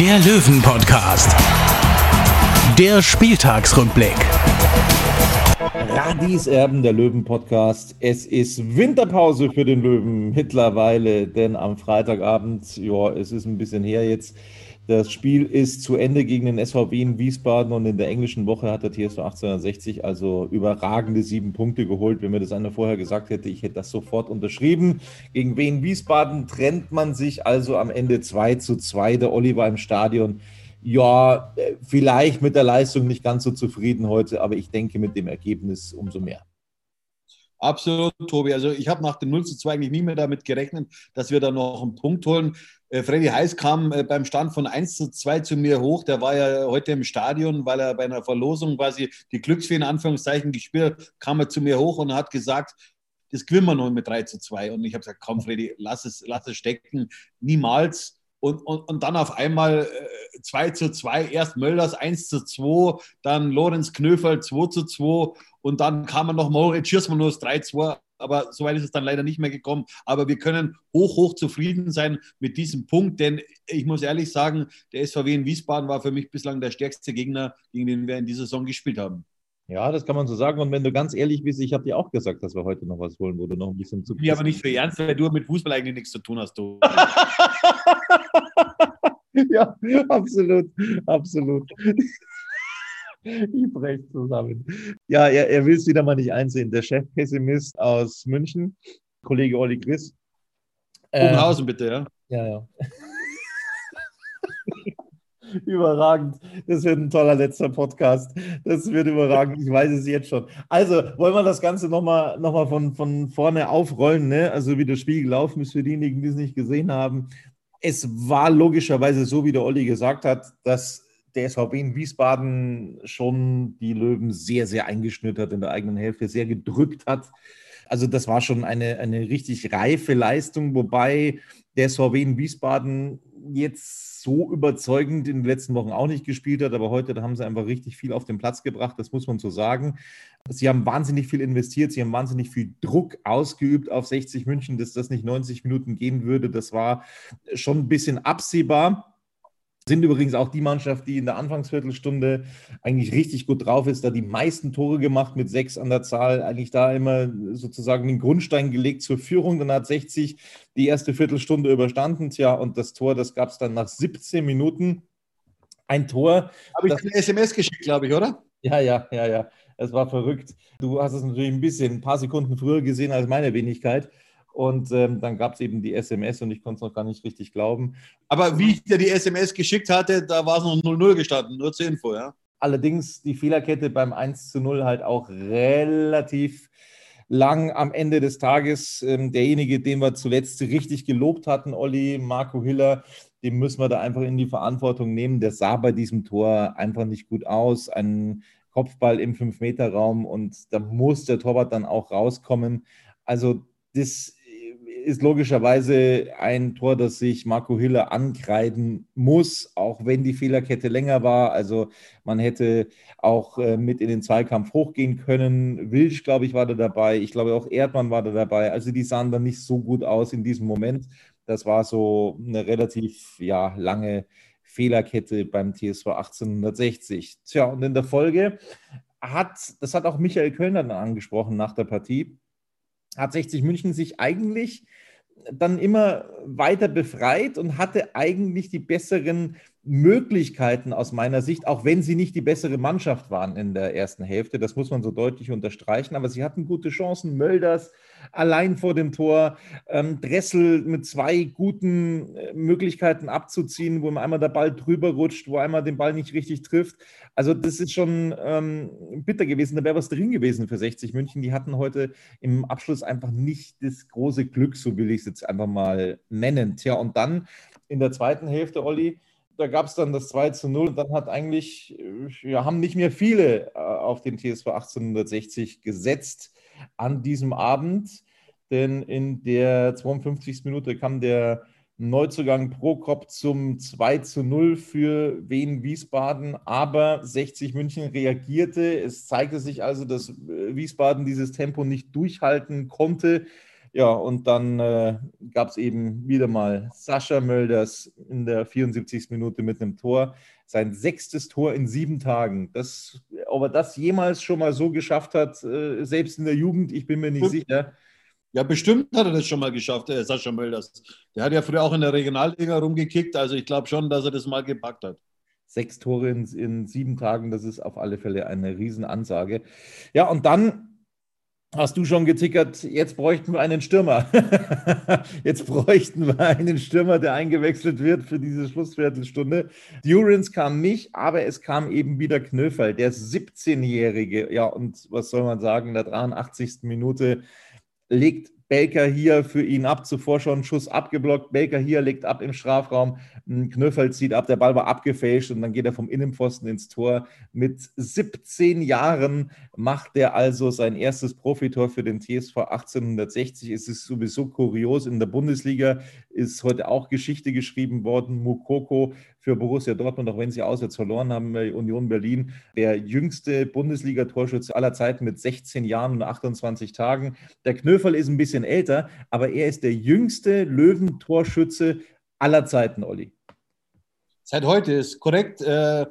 der Löwen-Podcast. Der Spieltagsrückblick. Radis Erben, der Löwen-Podcast. Es ist Winterpause für den Löwen mittlerweile, denn am Freitagabend, ja, es ist ein bisschen her jetzt. Das Spiel ist zu Ende gegen den SVW in Wiesbaden und in der englischen Woche hat der TSV 1860 also überragende sieben Punkte geholt. Wenn mir das einer vorher gesagt hätte, ich hätte das sofort unterschrieben. Gegen Wien Wiesbaden trennt man sich also am Ende 2 zu 2. Der Oliver im Stadion. Ja, vielleicht mit der Leistung nicht ganz so zufrieden heute, aber ich denke mit dem Ergebnis umso mehr. Absolut, Tobi. Also ich habe nach dem 0 zu 2 eigentlich nie mehr damit gerechnet, dass wir da noch einen Punkt holen. Äh, Freddy Heiß kam äh, beim Stand von 1 zu 2 zu mir hoch. Der war ja heute im Stadion, weil er bei einer Verlosung quasi die Glücksfee in Anführungszeichen gespielt hat, kam er zu mir hoch und hat gesagt, das gewinnen wir noch mit 3 zu 2. Und ich habe gesagt, komm Freddy, lass es, lass es stecken. Niemals. Und, und, und dann auf einmal äh, 2 zu 2, erst Mölders 1 zu 2, dann Lorenz Knöferl 2 zu 2 und dann kam noch Moritz Schiersmanus 3 zu 2 aber soweit ist es dann leider nicht mehr gekommen. Aber wir können hoch, hoch zufrieden sein mit diesem Punkt, denn ich muss ehrlich sagen, der SVW in Wiesbaden war für mich bislang der stärkste Gegner, gegen den wir in dieser Saison gespielt haben. Ja, das kann man so sagen. Und wenn du ganz ehrlich bist, ich habe dir auch gesagt, dass wir heute noch was holen, wo du noch ein bisschen zu. Mir aber nicht für ernst, weil du mit Fußball eigentlich nichts zu tun hast. Du. ja, absolut, absolut. Ich breche zusammen. Ja, er, er will es wieder mal nicht einsehen. Der Chefpessimist aus München, Kollege Olli Chris. Bogenhausen äh, bitte, ja. Ja, ja. Überragend. Das wird ein toller letzter Podcast. Das wird überragend. Ich weiß es jetzt schon. Also, wollen wir das Ganze nochmal noch mal von, von vorne aufrollen, ne? Also, wie das Spiel gelaufen ist für diejenigen, die es nicht gesehen haben. Es war logischerweise so, wie der Olli gesagt hat, dass der SVB in Wiesbaden schon die Löwen sehr, sehr eingeschnürt hat in der eigenen Hälfte, sehr gedrückt hat. Also das war schon eine, eine richtig reife Leistung, wobei der SVW in Wiesbaden jetzt so überzeugend in den letzten Wochen auch nicht gespielt hat, aber heute haben sie einfach richtig viel auf den Platz gebracht, das muss man so sagen. Sie haben wahnsinnig viel investiert, sie haben wahnsinnig viel Druck ausgeübt auf 60 München, dass das nicht 90 Minuten gehen würde. Das war schon ein bisschen absehbar. Sind übrigens auch die Mannschaft, die in der Anfangsviertelstunde eigentlich richtig gut drauf ist, da die meisten Tore gemacht mit sechs an der Zahl, eigentlich da immer sozusagen den Grundstein gelegt zur Führung. Dann hat 60 die erste Viertelstunde überstanden. Tja, und das Tor, das gab es dann nach 17 Minuten. Ein Tor. Habe ich eine SMS geschickt, glaube ich, oder? Ja, ja, ja, ja. Es war verrückt. Du hast es natürlich ein bisschen, ein paar Sekunden früher gesehen als meine Wenigkeit. Und ähm, dann gab es eben die SMS und ich konnte es noch gar nicht richtig glauben. Aber wie ich dir die SMS geschickt hatte, da war es noch 0-0 gestanden, nur zur Info, ja. Allerdings die Fehlerkette beim 1 zu 0 halt auch relativ lang am Ende des Tages. Ähm, derjenige, den wir zuletzt richtig gelobt hatten, Olli, Marco Hiller, den müssen wir da einfach in die Verantwortung nehmen. Der sah bei diesem Tor einfach nicht gut aus. Ein Kopfball im 5-Meter-Raum und da muss der Torwart dann auch rauskommen. Also das ist logischerweise ein Tor, das sich Marco Hiller ankreiden muss, auch wenn die Fehlerkette länger war. Also man hätte auch äh, mit in den Zweikampf hochgehen können. Wilsch, glaube ich, war da dabei. Ich glaube auch Erdmann war da dabei. Also die sahen dann nicht so gut aus in diesem Moment. Das war so eine relativ ja, lange Fehlerkette beim TSV 1860. Tja, und in der Folge hat, das hat auch Michael Kölner dann angesprochen nach der Partie, hat 60 München sich eigentlich dann immer weiter befreit und hatte eigentlich die besseren Möglichkeiten aus meiner Sicht, auch wenn sie nicht die bessere Mannschaft waren in der ersten Hälfte. Das muss man so deutlich unterstreichen. Aber sie hatten gute Chancen. Mölders allein vor dem Tor, ähm, Dressel mit zwei guten äh, Möglichkeiten abzuziehen, wo einmal der Ball drüber rutscht, wo einmal den Ball nicht richtig trifft. Also das ist schon ähm, bitter gewesen. Da wäre was drin gewesen für 60 München. Die hatten heute im Abschluss einfach nicht das große Glück, so will ich es jetzt einfach mal nennen. Tja, und dann in der zweiten Hälfte, Olli, da gab es dann das 2 zu 0 und dann hat eigentlich, äh, ja, haben nicht mehr viele äh, auf den TSV 1860 gesetzt an diesem Abend, denn in der 52. Minute kam der Neuzugang Prokop zum 2 zu 0 für Wien Wiesbaden, aber 60 München reagierte. Es zeigte sich also, dass Wiesbaden dieses Tempo nicht durchhalten konnte. Ja, und dann äh, gab es eben wieder mal Sascha Mölders in der 74. Minute mit einem Tor. Sein sechstes Tor in sieben Tagen. Das, ob er das jemals schon mal so geschafft hat, äh, selbst in der Jugend, ich bin mir nicht sicher. Ja, bestimmt hat er das schon mal geschafft, äh, Sascha Mölders. Der hat ja früher auch in der Regionalliga rumgekickt. Also ich glaube schon, dass er das mal gepackt hat. Sechs Tore in, in sieben Tagen, das ist auf alle Fälle eine Riesenansage. Ja, und dann hast du schon getickert, jetzt bräuchten wir einen Stürmer. jetzt bräuchten wir einen Stürmer, der eingewechselt wird für diese Schlussviertelstunde. Durance kam nicht, aber es kam eben wieder Knöferl, der 17-Jährige. Ja, und was soll man sagen, in der 83. Minute legt Baker hier für ihn ab, zuvor schon Schuss abgeblockt. Baker hier legt ab im Strafraum. Knöffel zieht ab, der Ball war abgefälscht und dann geht er vom Innenpfosten ins Tor. Mit 17 Jahren macht er also sein erstes Profitor für den TSV 1860. Es ist sowieso kurios. In der Bundesliga ist heute auch Geschichte geschrieben worden. Mukoko für Borussia Dortmund, auch wenn sie auswärts verloren haben Union Berlin, der jüngste Bundesliga-Torschütze aller Zeiten mit 16 Jahren und 28 Tagen. Der Knöferl ist ein bisschen älter, aber er ist der jüngste Löwentorschütze aller Zeiten, Olli. Seit heute ist korrekt. Äh,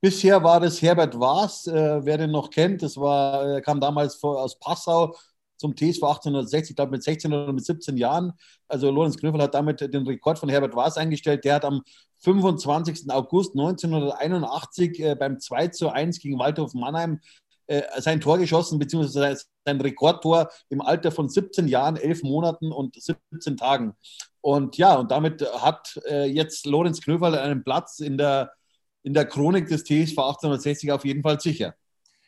bisher war das Herbert Waas, äh, wer den noch kennt. Das war, äh, kam damals aus Passau zum TSV 1860, ich glaube mit 16 oder mit 17 Jahren. Also Lorenz Knöffel hat damit den Rekord von Herbert Waas eingestellt. Der hat am 25. August 1981 äh, beim 2 zu 1 gegen Waldhof Mannheim äh, sein Tor geschossen, beziehungsweise sein Rekordtor im Alter von 17 Jahren, 11 Monaten und 17 Tagen. Und ja, und damit hat äh, jetzt Lorenz Knöferl einen Platz in der, in der Chronik des TSV 1860 auf jeden Fall sicher.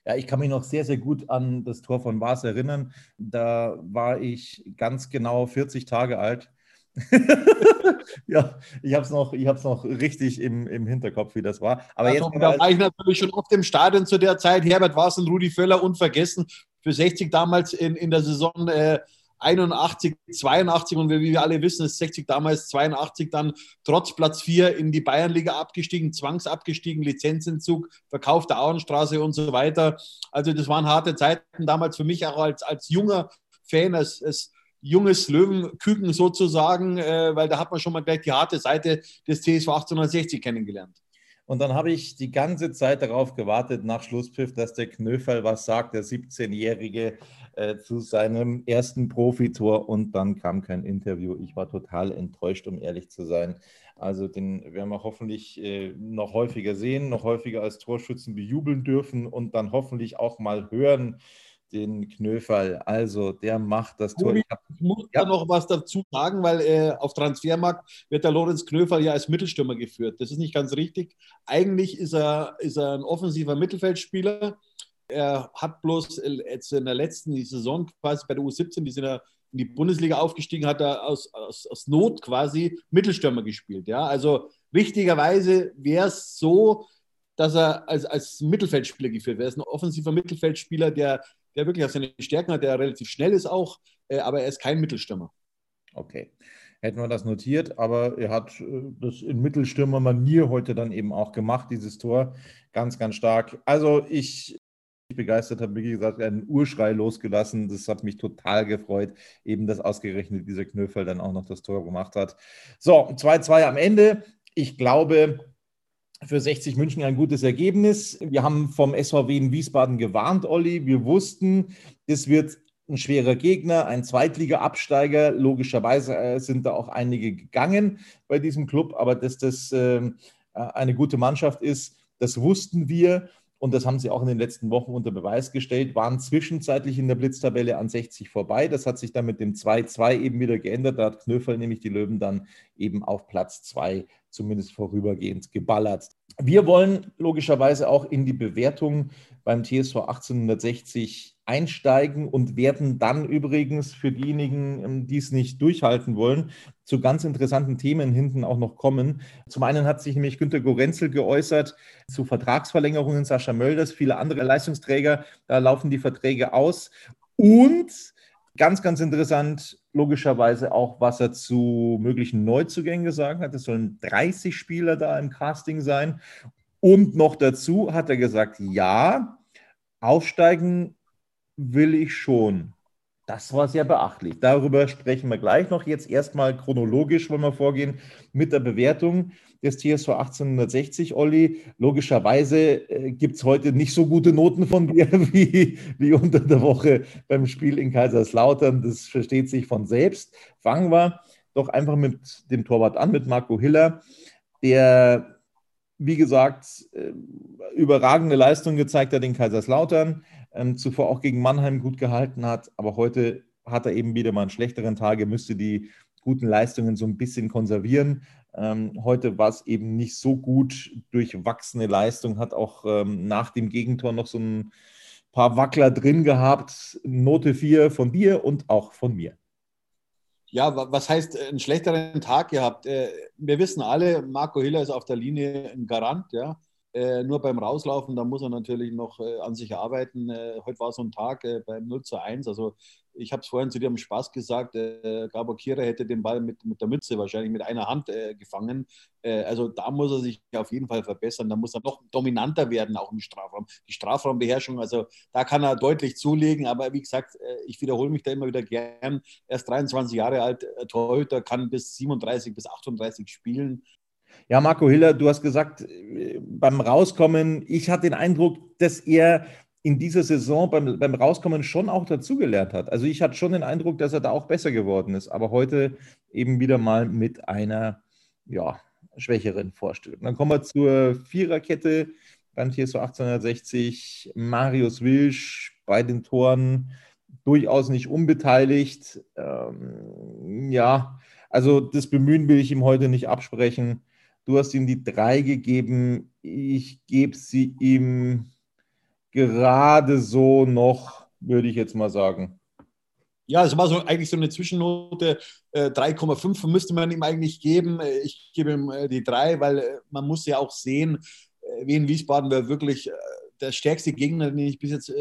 Ja, ich kann mich noch sehr, sehr gut an das Tor von Vars erinnern. Da war ich ganz genau 40 Tage alt. ja, ich habe es noch, noch richtig im, im Hinterkopf, wie das war. Aber ja, jetzt da war ich natürlich schon oft im Stadion zu der Zeit. Herbert Vars und Rudi Völler unvergessen. Für 60 damals in, in der Saison äh, 81, 82 und wie wir alle wissen, ist 60 damals 82 dann trotz Platz 4 in die Bayernliga abgestiegen, zwangsabgestiegen, Lizenzentzug, Verkauf der Auenstraße und so weiter. Also das waren harte Zeiten damals für mich auch als, als junger Fan, als, als junges Löwenküken sozusagen, äh, weil da hat man schon mal gleich die harte Seite des TSV 1860 kennengelernt. Und dann habe ich die ganze Zeit darauf gewartet, nach Schlusspfiff, dass der Knöferl was sagt, der 17-Jährige, äh, zu seinem ersten Profitor. Und dann kam kein Interview. Ich war total enttäuscht, um ehrlich zu sein. Also den werden wir hoffentlich äh, noch häufiger sehen, noch häufiger als Torschützen bejubeln dürfen und dann hoffentlich auch mal hören, den Knöferl. Also der macht das Tor. Ich, ich muss ja. da noch was dazu sagen, weil äh, auf Transfermarkt wird der Lorenz Knöferl ja als Mittelstürmer geführt. Das ist nicht ganz richtig. Eigentlich ist er, ist er ein offensiver Mittelfeldspieler. Er hat bloß jetzt in der letzten Saison quasi bei der U17, die sind ja in die Bundesliga aufgestiegen, hat er aus, aus, aus Not quasi Mittelstürmer gespielt. Ja? Also richtigerweise wäre es so, dass er als, als Mittelfeldspieler geführt wird. Er ist ein offensiver Mittelfeldspieler, der der wirklich auch seine Stärken hat, der relativ schnell ist auch, äh, aber er ist kein Mittelstürmer. Okay. Hätten wir das notiert, aber er hat äh, das in Mittelstürmer-Manier heute dann eben auch gemacht, dieses Tor. Ganz, ganz stark. Also ich begeistert habe, wie gesagt, einen Urschrei losgelassen. Das hat mich total gefreut, eben dass ausgerechnet dieser Knöfel dann auch noch das Tor gemacht hat. So, 2-2 am Ende. Ich glaube, für 60 München ein gutes Ergebnis. Wir haben vom SVW in Wiesbaden gewarnt, Olli. Wir wussten, es wird ein schwerer Gegner, ein Zweitliga-Absteiger. Logischerweise äh, sind da auch einige gegangen bei diesem Club, aber dass das äh, eine gute Mannschaft ist, das wussten wir und das haben sie auch in den letzten Wochen unter Beweis gestellt, waren zwischenzeitlich in der Blitztabelle an 60 vorbei. Das hat sich dann mit dem 2-2 eben wieder geändert. Da hat Knöferl nämlich die Löwen dann eben auf Platz 2 zumindest vorübergehend geballert. Wir wollen logischerweise auch in die Bewertung beim TSV 1860 einsteigen und werden dann übrigens für diejenigen, ähm, die es nicht durchhalten wollen, zu ganz interessanten Themen hinten auch noch kommen. Zum einen hat sich nämlich Günter Gorenzel geäußert zu Vertragsverlängerungen Sascha Mölders, viele andere Leistungsträger, da laufen die Verträge aus. Und ganz, ganz interessant, logischerweise auch, was er zu möglichen Neuzugängen gesagt hat. Es sollen 30 Spieler da im Casting sein. Und noch dazu hat er gesagt, ja, aufsteigen will ich schon. Das war sehr beachtlich. Darüber sprechen wir gleich noch. Jetzt erstmal chronologisch wollen wir vorgehen mit der Bewertung des TSV 1860, Olli. Logischerweise äh, gibt es heute nicht so gute Noten von dir wie, wie unter der Woche beim Spiel in Kaiserslautern. Das versteht sich von selbst. Fangen wir doch einfach mit dem Torwart an, mit Marco Hiller, der, wie gesagt, äh, überragende Leistung gezeigt hat in Kaiserslautern ähm, zuvor auch gegen Mannheim gut gehalten hat, aber heute hat er eben wieder mal einen schlechteren Tag, er müsste die guten Leistungen so ein bisschen konservieren. Ähm, heute war es eben nicht so gut durchwachsene Leistung, hat auch ähm, nach dem Gegentor noch so ein paar Wackler drin gehabt. Note 4 von dir und auch von mir. Ja, was heißt äh, einen schlechteren Tag gehabt? Äh, wir wissen alle, Marco Hiller ist auf der Linie ein Garant, ja. Äh, nur beim Rauslaufen, da muss er natürlich noch äh, an sich arbeiten. Äh, heute war so ein Tag äh, beim 0 zu 1. Also ich habe es vorhin zu dir im Spaß gesagt, äh, Gabor Kira hätte den Ball mit, mit der Mütze wahrscheinlich mit einer Hand äh, gefangen. also da muss er sich auf jeden Fall verbessern. Da muss er noch dominanter werden, auch im Strafraum. Die Strafraumbeherrschung, also da kann er deutlich zulegen. Aber wie gesagt, ich wiederhole mich da immer wieder gern. Er ist 23 Jahre alt, Torhüter, kann bis 37 bis 38 spielen. Ja, Marco Hiller, du hast gesagt, äh, beim Rauskommen, ich hatte den Eindruck, dass er in dieser Saison beim, beim Rauskommen schon auch dazugelernt hat. Also ich hatte schon den Eindruck, dass er da auch besser geworden ist, aber heute eben wieder mal mit einer ja, schwächeren Vorstellung. Dann kommen wir zur Viererkette beim TSV 1860. Marius Wilsch bei den Toren durchaus nicht unbeteiligt. Ähm, ja, also das Bemühen will ich ihm heute nicht absprechen. Du hast ihm die drei gegeben. Ich gebe sie ihm gerade so noch, würde ich jetzt mal sagen. Ja, es war so eigentlich so eine Zwischennote. Äh, 3,5 müsste man ihm eigentlich geben. Äh, ich gebe ihm äh, die drei, weil äh, man muss ja auch sehen, äh, Wien Wiesbaden wäre wirklich äh, der stärkste Gegner, den ich bis jetzt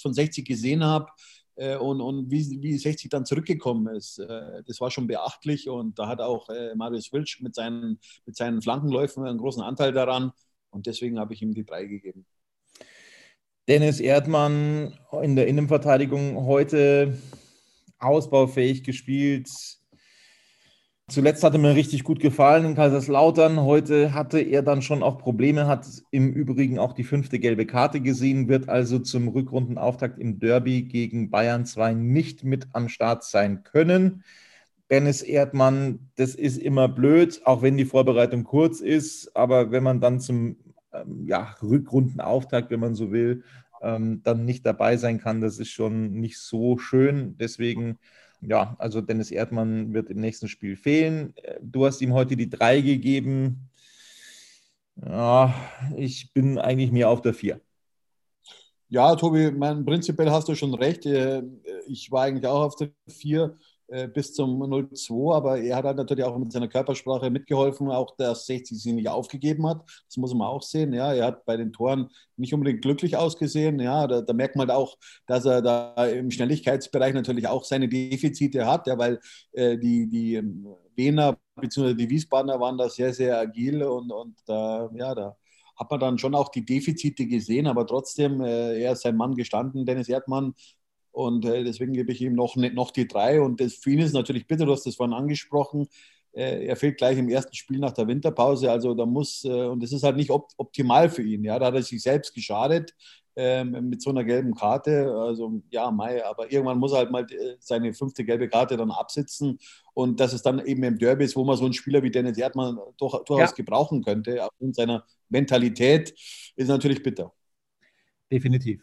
von 60 gesehen habe. Äh, und, und wie, wie 60 dann zurückgekommen ist, äh, das war schon beachtlich. Und da hat auch äh, Marius Wilsch mit seinen, mit seinen Flankenläufen einen großen Anteil daran. Und deswegen habe ich ihm die drei gegeben. Dennis Erdmann in der Innenverteidigung heute ausbaufähig gespielt, Zuletzt hatte mir richtig gut gefallen in Kaiserslautern. Heute hatte er dann schon auch Probleme, hat im Übrigen auch die fünfte gelbe Karte gesehen, wird also zum Rückrundenauftakt im Derby gegen Bayern 2 nicht mit am Start sein können. Dennis Erdmann, das ist immer blöd, auch wenn die Vorbereitung kurz ist, aber wenn man dann zum ähm, ja, Rückrundenauftakt, wenn man so will, ähm, dann nicht dabei sein kann, das ist schon nicht so schön. Deswegen ja, also Dennis Erdmann wird im nächsten Spiel fehlen. Du hast ihm heute die 3 gegeben. Ja, ich bin eigentlich mehr auf der 4. Ja, Tobi, mein, prinzipiell hast du schon recht. Äh, ich war eigentlich auch auf der 4 bis zum 0-2, aber er hat halt natürlich auch mit seiner Körpersprache mitgeholfen, auch dass 60 sie nicht aufgegeben hat. Das muss man auch sehen. Ja, er hat bei den Toren nicht unbedingt glücklich ausgesehen. Ja, da, da merkt man halt auch, dass er da im Schnelligkeitsbereich natürlich auch seine Defizite hat, ja, weil äh, die, die Wiener bzw. die Wiesbadener waren da sehr, sehr agil und, und da, ja, da hat man dann schon auch die Defizite gesehen, aber trotzdem, äh, er ist sein Mann gestanden, Dennis Erdmann, und äh, deswegen gebe ich ihm noch, noch die drei. Und das, für ihn ist natürlich bitter, du hast das vorhin angesprochen. Äh, er fehlt gleich im ersten Spiel nach der Winterpause. Also da muss, äh, und das ist halt nicht op optimal für ihn. Ja, da hat er sich selbst geschadet. ähm, mit so einer gelben Karte. Also ja, Mai, aber irgendwann muss er halt mal äh, seine fünfte gelbe Karte dann absitzen. Und dass es dann eben im Derby ist, wo man so einen Spieler wie Dennis Erdmann durch, durchaus ja. gebrauchen könnte, aufgrund seiner Mentalität, ist natürlich bitter. Definitiv.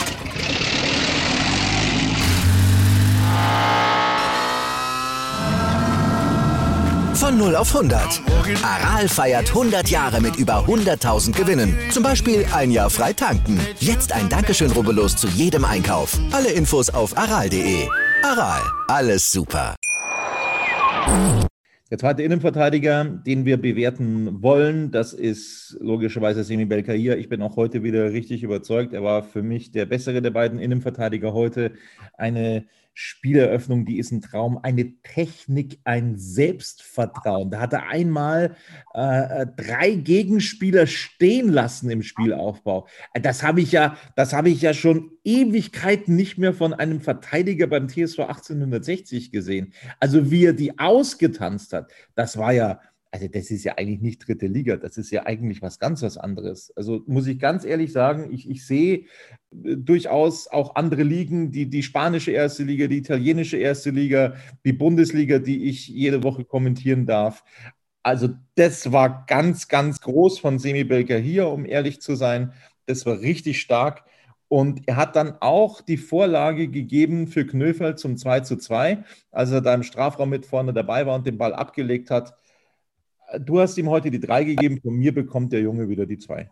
Von 0 auf 100. Aral feiert 100 Jahre mit über 100.000 Gewinnen. Zum Beispiel ein Jahr frei tanken. Jetzt ein Dankeschön, rubbellos zu jedem Einkauf. Alle Infos auf aral.de. Aral, alles super. Der zweite Innenverteidiger, den wir bewerten wollen, das ist logischerweise Semi Belkair. Ich bin auch heute wieder richtig überzeugt. Er war für mich der bessere der beiden Innenverteidiger heute. Eine Spieleröffnung, die ist ein Traum, eine Technik, ein Selbstvertrauen. Da hat er einmal äh, drei Gegenspieler stehen lassen im Spielaufbau. Das habe ich ja, das habe ich ja schon Ewigkeiten nicht mehr von einem Verteidiger beim TSV 1860 gesehen. Also wie er die ausgetanzt hat, das war ja, also das ist ja eigentlich nicht dritte Liga, das ist ja eigentlich was ganz was anderes. Also muss ich ganz ehrlich sagen, ich, ich sehe äh, durchaus auch andere Ligen, die, die spanische erste Liga, die italienische erste Liga, die Bundesliga, die ich jede Woche kommentieren darf. Also das war ganz, ganz groß von Semi Belker hier, um ehrlich zu sein. Das war richtig stark. Und er hat dann auch die Vorlage gegeben für Knöfel zum 2 zu 2, als er da im Strafraum mit vorne dabei war und den Ball abgelegt hat. Du hast ihm heute die drei gegeben, von mir bekommt der Junge wieder die zwei.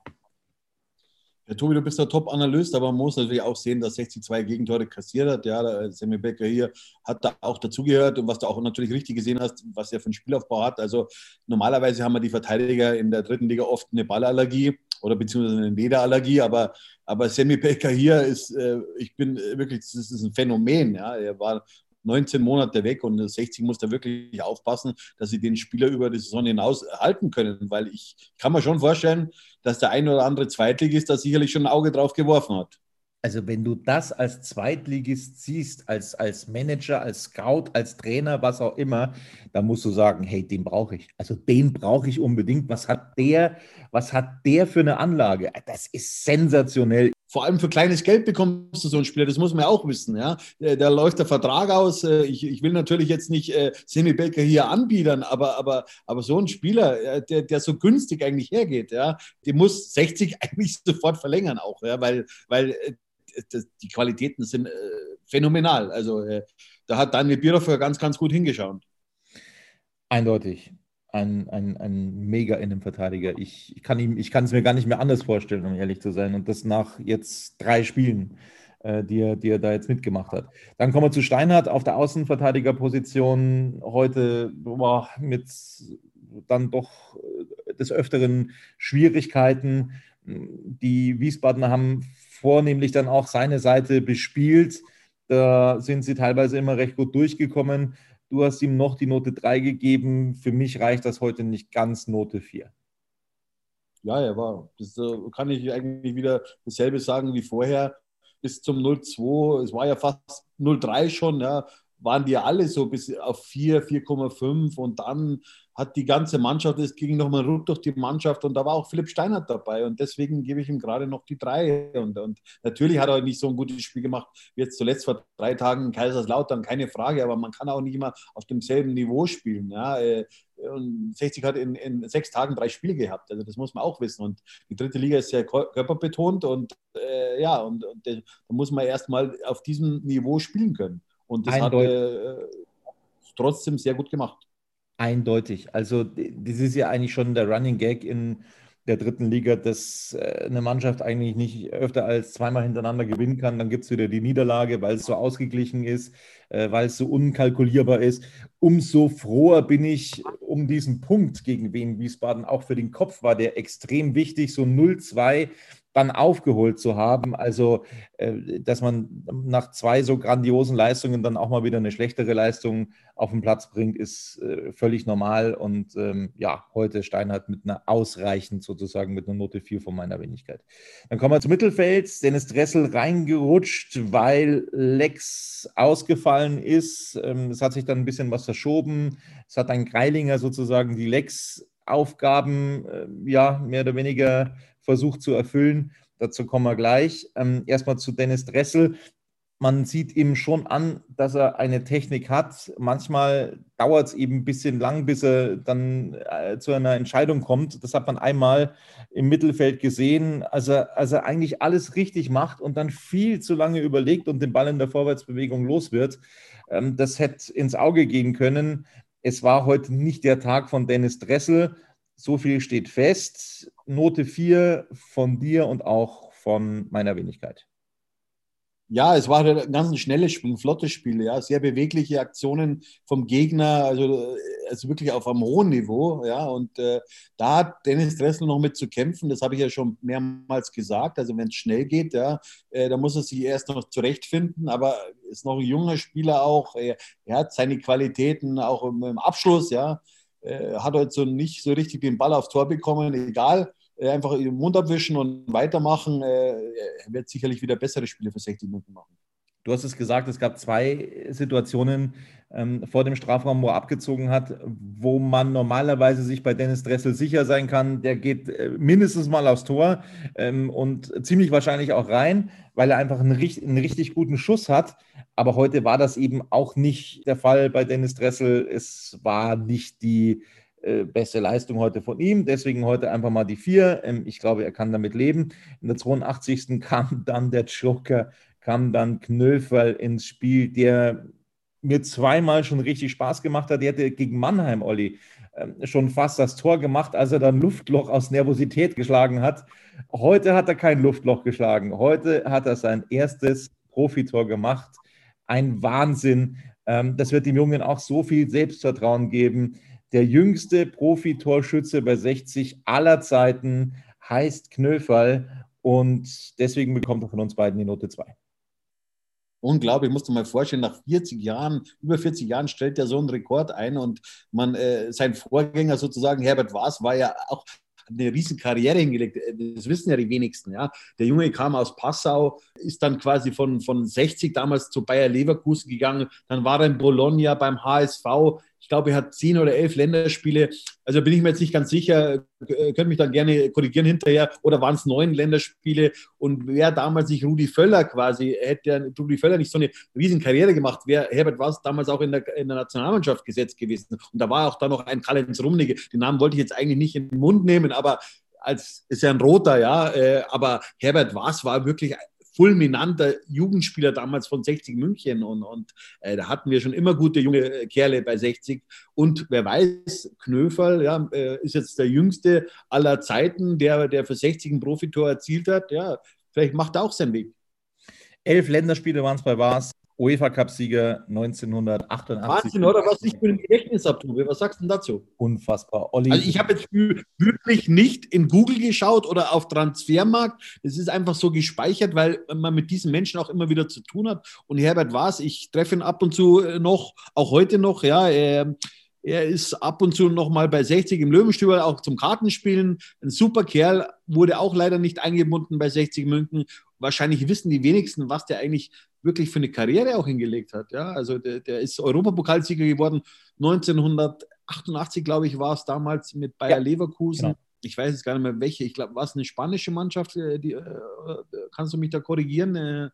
Ja, Tobi, du bist der Top-Analyst, aber man muss natürlich auch sehen, dass 62 Gegentore kassiert hat. Ja, der Sammy Becker hier hat da auch dazugehört und was du auch natürlich richtig gesehen hast, was er für einen Spielaufbau hat. Also normalerweise haben wir die Verteidiger in der dritten Liga oft eine Ballallergie oder beziehungsweise eine Lederallergie, aber, aber Sammy Becker hier ist, äh, ich bin wirklich, das ist ein Phänomen. Ja. Er war 19 Monate weg und 60 muss da wirklich aufpassen, dass sie den Spieler über die Saison hinaus halten können, weil ich kann mir schon vorstellen, dass der ein oder andere Zweitligist da sicherlich schon ein Auge drauf geworfen hat. Also wenn du das als Zweitligist siehst, als, als Manager, als Scout, als Trainer, was auch immer, dann musst du sagen, hey, den brauche ich. Also den brauche ich unbedingt. Was hat der, was hat der für eine Anlage? Das ist sensationell. Vor allem für kleines Geld bekommst du so einen Spieler, das muss man ja auch wissen. Ja? Äh, da läuft der Vertrag aus. Äh, ich, ich will natürlich jetzt nicht äh, Semi Baker hier anbiedern, aber, aber, aber so ein Spieler, äh, der, der so günstig eigentlich hergeht, ja, die muss 60 eigentlich sofort verlängern auch, ja? weil, weil das, die Qualitäten sind äh, phänomenal. Also äh, da hat Daniel Bierhofer ganz, ganz gut hingeschaut. Eindeutig ein, ein, ein mega Innenverteidiger. Ich, ich kann es mir gar nicht mehr anders vorstellen, um ehrlich zu sein. Und das nach jetzt drei Spielen, äh, die, er, die er da jetzt mitgemacht hat. Dann kommen wir zu Steinhardt auf der Außenverteidigerposition. Heute boah, mit dann doch äh, des Öfteren Schwierigkeiten. Die Wiesbadener haben vornehmlich dann auch seine Seite bespielt. Da sind sie teilweise immer recht gut durchgekommen. Du hast ihm noch die Note 3 gegeben. Für mich reicht das heute nicht ganz Note 4. Ja, er war. Das äh, kann ich eigentlich wieder dasselbe sagen wie vorher. Bis zum 0,2, es war ja fast 0,3 schon, ja, waren die alle so bis auf 4, 4,5 und dann hat die ganze Mannschaft, es ging nochmal ruck durch die Mannschaft und da war auch Philipp Steinert dabei und deswegen gebe ich ihm gerade noch die drei. Und, und natürlich hat er nicht so ein gutes Spiel gemacht wie jetzt zuletzt vor drei Tagen in Kaiserslautern, keine Frage, aber man kann auch nicht immer auf demselben Niveau spielen. Ja. Äh, und 60 hat in, in sechs Tagen drei Spiele gehabt, also das muss man auch wissen. Und die dritte Liga ist sehr körperbetont und äh, ja, und, und da muss man erstmal auf diesem Niveau spielen können. Und das Eindeutig. hat äh, trotzdem sehr gut gemacht. Eindeutig. Also das ist ja eigentlich schon der Running Gag in der dritten Liga, dass äh, eine Mannschaft eigentlich nicht öfter als zweimal hintereinander gewinnen kann. Dann gibt es wieder die Niederlage, weil es so ausgeglichen ist, äh, weil es so unkalkulierbar ist. Umso froher bin ich um diesen Punkt gegen Wien Wiesbaden. Auch für den Kopf war der extrem wichtig. So 0-2 dann aufgeholt zu haben. Also, äh, dass man nach zwei so grandiosen Leistungen dann auch mal wieder eine schlechtere Leistung auf den Platz bringt, ist äh, völlig normal. Und ähm, ja, heute Steinhardt mit einer ausreichend sozusagen mit einer Note 4 von meiner Wenigkeit. Dann kommen wir zum Mittelfeld. Dennis Dressel reingerutscht, weil Lex ausgefallen ist. Ähm, es hat sich dann ein bisschen was verschoben. Es hat ein Greilinger sozusagen die Lex-Aufgaben äh, ja mehr oder weniger versucht zu erfüllen. Dazu kommen wir gleich. Ähm, erstmal zu Dennis Dressel. Man sieht ihm schon an, dass er eine Technik hat. Manchmal dauert es eben ein bisschen lang, bis er dann äh, zu einer Entscheidung kommt. Das hat man einmal im Mittelfeld gesehen, als er, als er eigentlich alles richtig macht und dann viel zu lange überlegt und den Ball in der Vorwärtsbewegung los wird. Ähm, das hätte ins Auge gehen können. Es war heute nicht der Tag von Dennis Dressel. So viel steht fest. Note 4 von dir und auch von meiner Wenigkeit. Ja, es war ein ganz schnelles Spiel, ein flottes Spiel, ja, sehr bewegliche Aktionen vom Gegner, also, also wirklich auf einem hohen Niveau, ja, und äh, da hat Dennis Dressel noch mit zu kämpfen, das habe ich ja schon mehrmals gesagt, also wenn es schnell geht, ja, äh, da muss er sich erst noch zurechtfinden, aber ist noch ein junger Spieler auch, er, er hat seine Qualitäten auch im, im Abschluss, ja, äh, hat heute so nicht so richtig den Ball aufs Tor bekommen, egal. Äh, einfach den Mund abwischen und weitermachen. Äh, er wird sicherlich wieder bessere Spiele für 60 Minuten machen. Du hast es gesagt, es gab zwei Situationen ähm, vor dem Strafraum, wo er abgezogen hat, wo man normalerweise sich bei Dennis Dressel sicher sein kann, der geht äh, mindestens mal aufs Tor ähm, und ziemlich wahrscheinlich auch rein, weil er einfach einen, einen, richtig guten Schuss hat. Aber heute war das eben auch nicht der Fall bei Dennis Dressel. Es war nicht die äh, beste Leistung heute von ihm. Deswegen heute einfach mal die vier. Ähm, ich glaube, er kann damit leben. In der 82. kam dann der Joker kam dann Knöferl ins Spiel, der mir zweimal schon richtig Spaß gemacht hat. Der hatte gegen Mannheim, Olli, ähm, schon fast das Tor gemacht, als er dann Luftloch aus Nervosität geschlagen hat. Heute hat er kein Luftloch geschlagen. Heute hat er sein erstes Profitor gemacht. Ein Wahnsinn. Ähm, das wird dem Jungen auch so viel Selbstvertrauen geben. Der jüngste Profitorschütze bei 60 aller Zeiten heißt Knöferl und deswegen bekommt er von uns beiden die Note 2. Unglaublich, musst du mal vorstellen, nach 40 Jahren, über 40 Jahren stellt er so einen Rekord ein und man, äh, sein Vorgänger sozusagen, Herbert Waas, war ja auch eine riesen Karriere hingelegt. Das wissen ja die wenigsten. Ja. Der Junge kam aus Passau, ist dann quasi von, von 60 damals zu Bayer Leverkusen gegangen. Dann war er in Bologna beim HSV. Ich glaube, er hat zehn oder elf Länderspiele. Also bin ich mir jetzt nicht ganz sicher, äh, könnt mich dann gerne korrigieren hinterher. Oder waren es neun Länderspiele? Und wer damals nicht Rudi Völler quasi, hätte Rudi Völler nicht so eine riesen Karriere gemacht, wäre Herbert war damals auch in der, in der Nationalmannschaft gesetzt gewesen. Und da war auch da noch ein Karl-Heinz Rummenigge. Den Namen wollte ich jetzt eigentlich nicht in den Mund nehmen, aber als ist ja ein roter, ja, äh, aber Herbert Waas war wirklich fulminanter Jugendspieler damals von 60 München und, und äh, da hatten wir schon immer gute junge Kerle bei 60 und wer weiß, Knöferl ja, äh, ist jetzt der jüngste aller Zeiten, der, der für 60 ein Profitor erzielt hat, ja, vielleicht macht er auch seinen Weg. Elf Länderspiele waren es bei Vars. UEFA-Cup-Sieger 1988. Wahnsinn, oder was ich für ein Gedächtnis habe, Tobi. Was sagst du denn dazu? Unfassbar. Olli. Also ich habe jetzt wirklich nicht in Google geschaut oder auf Transfermarkt. Es ist einfach so gespeichert, weil man mit diesen Menschen auch immer wieder zu tun hat. Und Herbert Waas, ich treffe ihn ab und zu noch, auch heute noch, ja. Er, er ist ab und zu noch mal bei 60 im Löwenstüber, auch zum Kartenspielen. Ein super Kerl, wurde auch leider nicht eingebunden bei 60 München. Wahrscheinlich wissen die wenigsten, was der eigentlich wirklich für eine Karriere auch hingelegt hat. Ja, also der, der ist Europapokalsieger geworden 1988, glaube ich, war es damals mit Bayer ja, Leverkusen. Genau. Ich weiß jetzt gar nicht mehr welche. Ich glaube, war es eine spanische Mannschaft? Äh, die, äh, kannst du mich da korrigieren? Äh,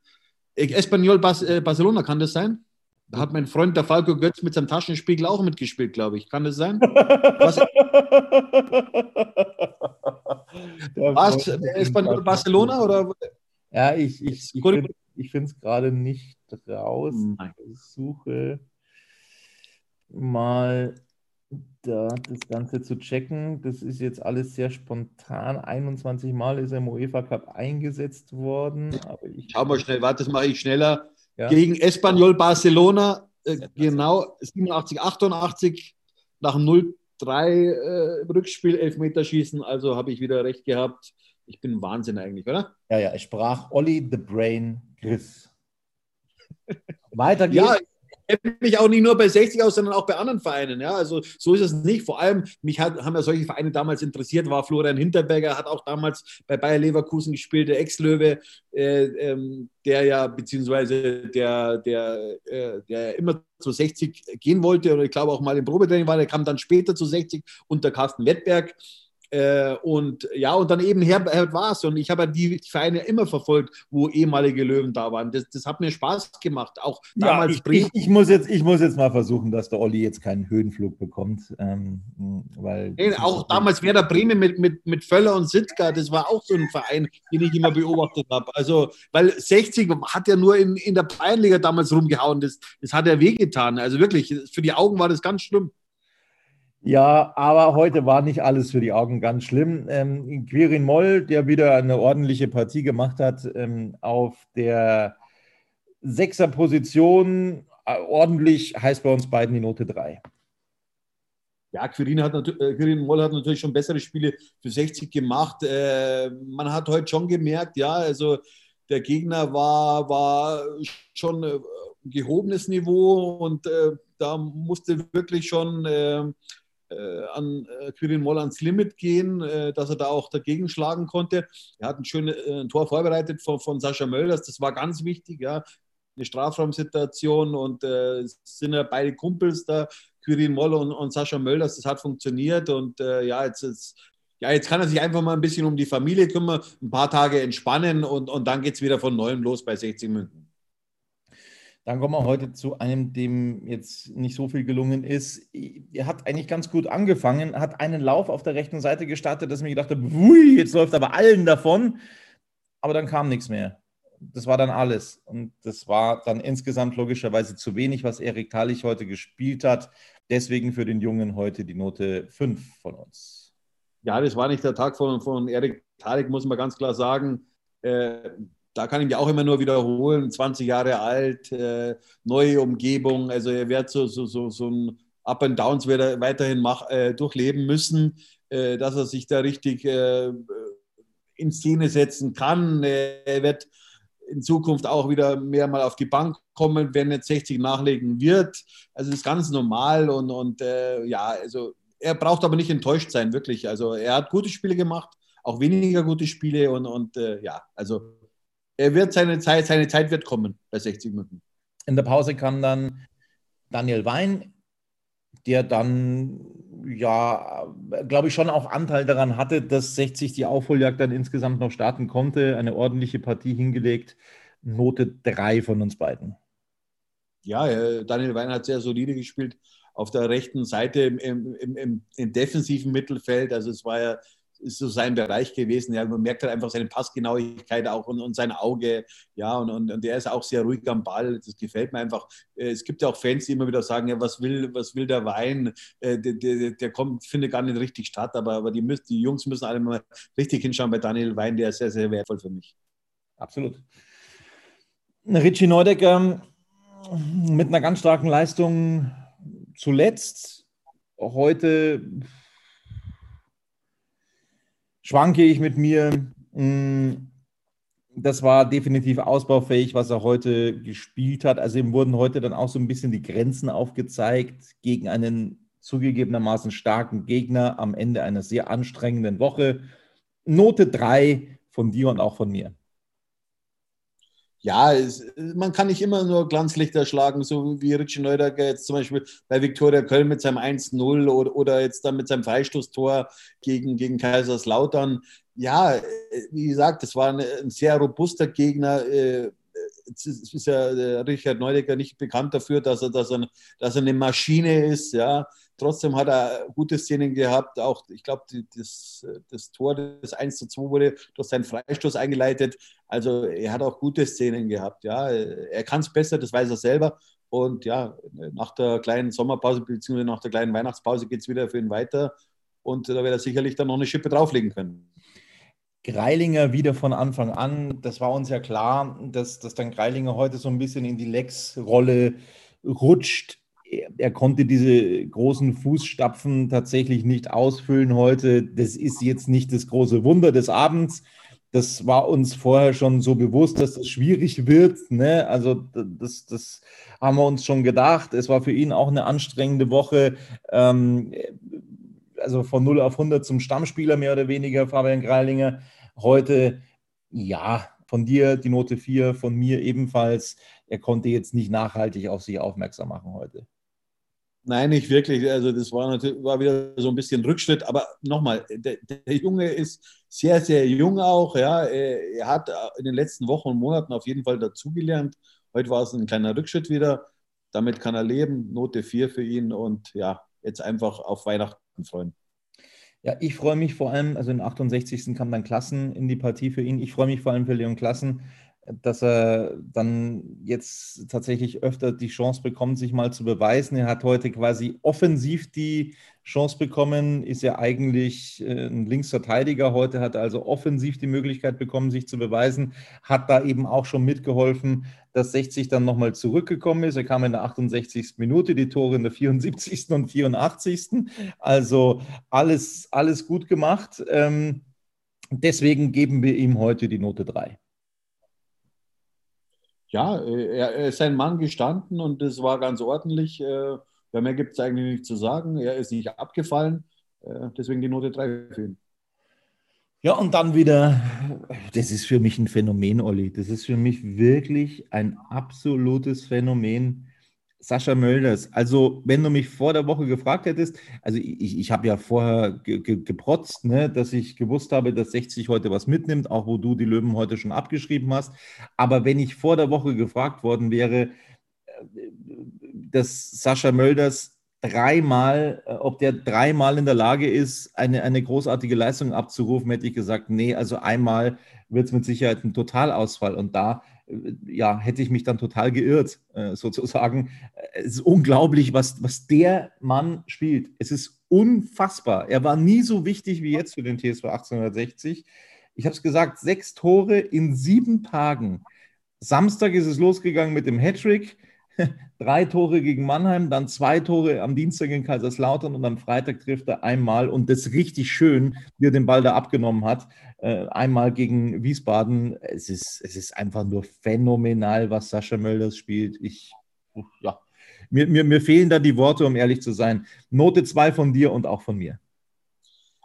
Espanyol Bas äh, Barcelona, kann das sein? Da hat mein Freund der Falco Götz mit seinem Taschenspiegel auch mitgespielt, glaube ich. Kann das sein? Was? Was? Espanyol Barcelona oder? Ja, ich, ich, ich, finde es gerade nicht raus. Nein. Ich suche mal da das Ganze zu checken. Das ist jetzt alles sehr spontan. 21 Mal ist er im UEFA Cup eingesetzt worden. Aber ich Schau mal schnell, warte, das mache ich schneller. Ja? Gegen Espanyol Barcelona, äh, genau 87, 88 nach 0-3 äh, Rückspiel, Elfmeterschießen. Also habe ich wieder recht gehabt. Ich bin Wahnsinn eigentlich, oder? Ja, ja, es sprach Olli the Brain Chris. Weiter geht's. Ja, ich kenne mich auch nicht nur bei 60 aus, sondern auch bei anderen Vereinen. Ja, also so ist es nicht. Vor allem, mich hat, haben ja solche Vereine damals interessiert, war Florian Hinterberger, hat auch damals bei Bayer Leverkusen gespielt, der Ex-Löwe, äh, ähm, der ja, beziehungsweise der, der, äh, der immer zu 60 gehen wollte und ich glaube auch mal im Probetraining war, der kam dann später zu 60 unter Carsten Wettberg. Äh, und ja, und dann eben Herbert war es. Und ich habe die Vereine immer verfolgt, wo ehemalige Löwen da waren. Das, das hat mir Spaß gemacht. Auch damals ja, ich, ich, ich, muss jetzt, ich muss jetzt mal versuchen, dass der Olli jetzt keinen Höhenflug bekommt. Ähm, weil nee, auch damals Werder Bremen mit, mit, mit Völler und Sitka, das war auch so ein Verein, den ich immer beobachtet habe. Also, weil 60 hat ja nur in, in der Bayernliga damals rumgehauen. Das, das hat ja wehgetan. Also wirklich, für die Augen war das ganz schlimm. Ja, aber heute war nicht alles für die Augen ganz schlimm. Ähm, Quirin Moll, der wieder eine ordentliche Partie gemacht hat, ähm, auf der Sechser-Position, äh, ordentlich heißt bei uns beiden die Note 3. Ja, Quirin, hat, äh, Quirin Moll hat natürlich schon bessere Spiele für 60 gemacht. Äh, man hat heute schon gemerkt, ja, also der Gegner war, war schon äh, gehobenes Niveau und äh, da musste wirklich schon äh, äh, an äh, Quirin Moll ans Limit gehen, äh, dass er da auch dagegen schlagen konnte. Er hat ein schönes ein Tor vorbereitet von, von Sascha Mölders, das war ganz wichtig, ja. Eine Strafraumsituation und äh, sind ja beide Kumpels da, Quirin Moll und, und Sascha Mölders, das hat funktioniert und äh, ja, jetzt, jetzt, ja, jetzt kann er sich einfach mal ein bisschen um die Familie kümmern, ein paar Tage entspannen und, und dann geht es wieder von neuem los bei 60 München. Dann kommen wir heute zu einem, dem jetzt nicht so viel gelungen ist. Er hat eigentlich ganz gut angefangen, hat einen Lauf auf der rechten Seite gestartet, dass ich mir gedacht habe, hui, jetzt läuft aber allen davon. Aber dann kam nichts mehr. Das war dann alles. Und das war dann insgesamt logischerweise zu wenig, was Erik Talich heute gespielt hat. Deswegen für den Jungen heute die Note 5 von uns. Ja, das war nicht der Tag von, von Erik Talich, muss man ganz klar sagen. Äh, da kann ich mich auch immer nur wiederholen, 20 Jahre alt, äh, neue Umgebung, also er wird so, so, so, so ein Up and Downs wird weiterhin mach, äh, durchleben müssen, äh, dass er sich da richtig äh, in Szene setzen kann. Er wird in Zukunft auch wieder mehr mal auf die Bank kommen, wenn er 60 nachlegen wird. Also das ist ganz normal und, und äh, ja, also er braucht aber nicht enttäuscht sein, wirklich. Also er hat gute Spiele gemacht, auch weniger gute Spiele und, und äh, ja, also er wird seine Zeit, seine Zeit wird kommen bei 60 Minuten. In der Pause kam dann Daniel Wein, der dann, ja, glaube ich, schon auch Anteil daran hatte, dass 60 die Aufholjagd dann insgesamt noch starten konnte. Eine ordentliche Partie hingelegt. Note 3 von uns beiden. Ja, Daniel Wein hat sehr solide gespielt auf der rechten Seite im, im, im, im defensiven Mittelfeld. Also es war ja ist so sein Bereich gewesen. Ja, man merkt halt einfach seine Passgenauigkeit auch und, und sein Auge. Ja, und, und, und der ist auch sehr ruhig am Ball. Das gefällt mir einfach. Äh, es gibt ja auch Fans, die immer wieder sagen: Ja, was will, was will der Wein? Äh, der, der, der kommt, findet gar nicht richtig statt. Aber, aber die, müssen, die Jungs müssen alle mal richtig hinschauen bei Daniel Wein. Der ist sehr, sehr wertvoll für mich. Absolut. Richie Neudecker mit einer ganz starken Leistung zuletzt. Heute schwanke ich mit mir. Mm, das war definitiv ausbaufähig, was er heute gespielt hat. Also ihm wurden heute dann auch so ein bisschen die Grenzen aufgezeigt gegen einen zugegebenermaßen starken Gegner am Ende einer sehr anstrengenden Woche. Note 3 von dir und auch von mir ja, es, man kann nicht immer nur Glanzlichter schlagen, so wie Richie Neudecker jetzt zum Beispiel bei Viktoria Köln mit seinem 1-0 oder, oder jetzt dann mit seinem Freistoßtor gegen, gegen Kaiserslautern. Ja, wie gesagt, das war ein, ein sehr robuster Gegner. Äh, es ist ja Richard Neudecker nicht bekannt dafür, dass er, dass er, dass er eine Maschine ist, ja. Trotzdem hat er gute Szenen gehabt. Auch, ich glaube, das, das Tor, das 1 zu 2 wurde durch seinen Freistoß eingeleitet. Also er hat auch gute Szenen gehabt. Ja. Er kann es besser, das weiß er selber. Und ja, nach der kleinen Sommerpause bzw. nach der kleinen Weihnachtspause geht es wieder für ihn weiter. Und da wird er sicherlich dann noch eine Schippe drauflegen können. Greilinger wieder von Anfang an. Das war uns ja klar, dass, dass dann Greilinger heute so ein bisschen in die Lex-Rolle rutscht er konnte diese großen Fußstapfen tatsächlich nicht ausfüllen heute. Das ist jetzt nicht das große Wunder des Abends. Das war uns vorher schon so bewusst, dass das schwierig wird. Ne? Also das, das haben wir uns schon gedacht. Es war für ihn auch eine anstrengende Woche. Ähm, also von 0 auf 100 zum Stammspieler mehr oder weniger, Fabian Greilinger. Heute, ja, von dir die Note 4, von mir ebenfalls. Er konnte jetzt nicht nachhaltig auf sich aufmerksam machen heute. Nein, nicht wirklich. Also das war natürlich war wieder so ein bisschen Rückschritt. Aber nochmal, der, der, Junge ist sehr, sehr jung auch. Ja, er hat in den letzten Wochen und Monaten auf jeden Fall dazugelernt. Heute war es ein kleiner Rückschritt wieder. Damit kann er leben. Note 4 für ihn und ja, jetzt einfach auf Weihnachten freuen. Ja, ich freue mich vor allem, also in 68. kam dann Klassen in die Partie für ihn. Ich freue mich vor allem für Leon Klassen, dass er dann jetzt tatsächlich öfter die Chance bekommt, sich mal zu beweisen. Er hat heute quasi offensiv die Chance bekommen, ist ja eigentlich äh, ein Linksverteidiger. Heute hat er also offensiv die Möglichkeit bekommen, sich zu beweisen, hat da eben auch schon mitgeholfen, dass 60 dann nochmal zurückgekommen ist. Er kam in der 68. Minute, die Tore in der 74. und 84. Also alles, alles gut gemacht. Ähm, deswegen geben wir ihm heute die Note 3 ja, äh, er, ist ein Mann gestanden und es war ganz ordentlich. Äh, mehr gibt es eigentlich nicht zu sagen. Er ist nicht abgefallen. Äh, deswegen die Note 3 für ihn. Ja, und dann wieder, das ist für mich ein Phänomen, Olli. Das ist für mich wirklich ein absolutes Phänomen. Sascha Mölders, also wenn du mich vor der Woche gefragt hättest, also ich, ich habe ja vorher ge, ge, geprotzt, ne, dass ich gewusst habe, dass 60 heute was mitnimmt, auch wo du die Löwen heute schon abgeschrieben hast. Aber wenn ich vor der Woche gefragt worden wäre, äh, dass Sascha Mölders dreimal, äh, ob der dreimal in der Lage ist, eine, eine großartige Leistung abzurufen, hätte ich gesagt, nee, also einmal wird es mit Sicherheit ein Totalausfall. Und da ja, hätte ich mich dann total geirrt, äh, sozusagen. Es ist unglaublich, was, was der Mann spielt. Es ist unfassbar. Er war nie so wichtig wie jetzt für den TSV 1860. Ich habe es gesagt, sechs Tore in sieben Tagen. Samstag ist es losgegangen mit dem Hattrick. Drei Tore gegen Mannheim, dann zwei Tore am Dienstag in Kaiserslautern und am Freitag trifft er einmal und das richtig schön, wie er den Ball da abgenommen hat. Äh, einmal gegen Wiesbaden. Es ist, es ist einfach nur phänomenal, was Sascha Mölders spielt. Ich, ja, mir, mir, mir fehlen da die Worte, um ehrlich zu sein. Note 2 von dir und auch von mir.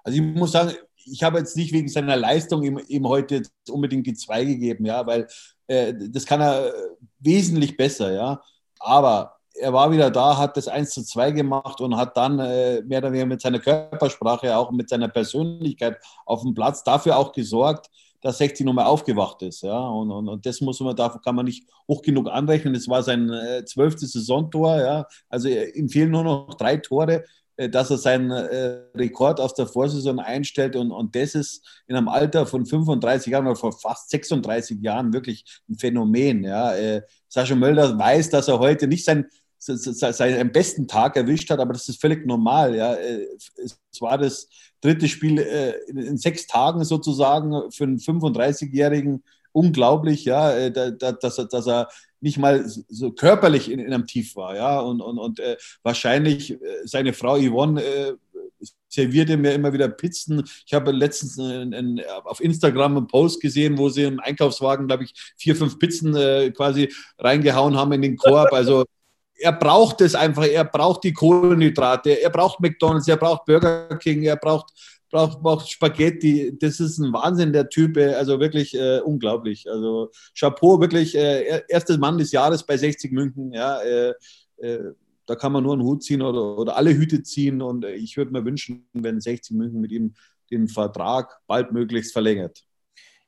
Also ich muss sagen, ich habe jetzt nicht wegen seiner Leistung ihm, ihm heute unbedingt die 2 gegeben, ja, weil äh, das kann er wesentlich besser, ja. Aber er war wieder da, hat das 1 zu 2 gemacht und hat dann äh, mehr oder weniger mit seiner Körpersprache, auch mit seiner Persönlichkeit auf dem Platz dafür auch gesorgt, dass 60 nochmal aufgewacht ist. Ja? Und, und, und das muss man, dafür kann man nicht hoch genug anrechnen. Das war sein äh, zwölftes äh, Saisontor. Ja? Also äh, ihm fehlen nur noch drei Tore, äh, dass er seinen äh, Rekord aus der Vorsaison einstellt. Und, und das ist in einem Alter von 35 Jahren oder vor fast 36 Jahren wirklich ein Phänomen. Ja? Sascha Mölder weiß, dass er heute nicht sein seinen besten Tag erwischt hat, aber das ist völlig normal. Ja. Äh, es war das dritte Spiel äh, in sechs Tagen sozusagen für einen 35-Jährigen unglaublich, ja, äh, dass, er, dass er nicht mal so körperlich in, in einem Tief war, ja, und, und, und wahrscheinlich seine Frau Yvonne servierte mir immer wieder Pizzen. Ich habe letztens in, in, auf Instagram einen Post gesehen, wo sie im Einkaufswagen, glaube ich, vier, fünf Pizzen quasi reingehauen haben in den Korb. Also er braucht es einfach, er braucht die Kohlenhydrate, er braucht McDonalds, er braucht Burger King, er braucht, braucht, braucht Spaghetti. Das ist ein Wahnsinn, der Typ, also wirklich äh, unglaublich. Also Chapeau, wirklich äh, erstes Mann des Jahres bei 60 München. Ja, äh, äh, da kann man nur einen Hut ziehen oder, oder alle Hüte ziehen und ich würde mir wünschen, wenn 60 München mit ihm den Vertrag baldmöglichst verlängert.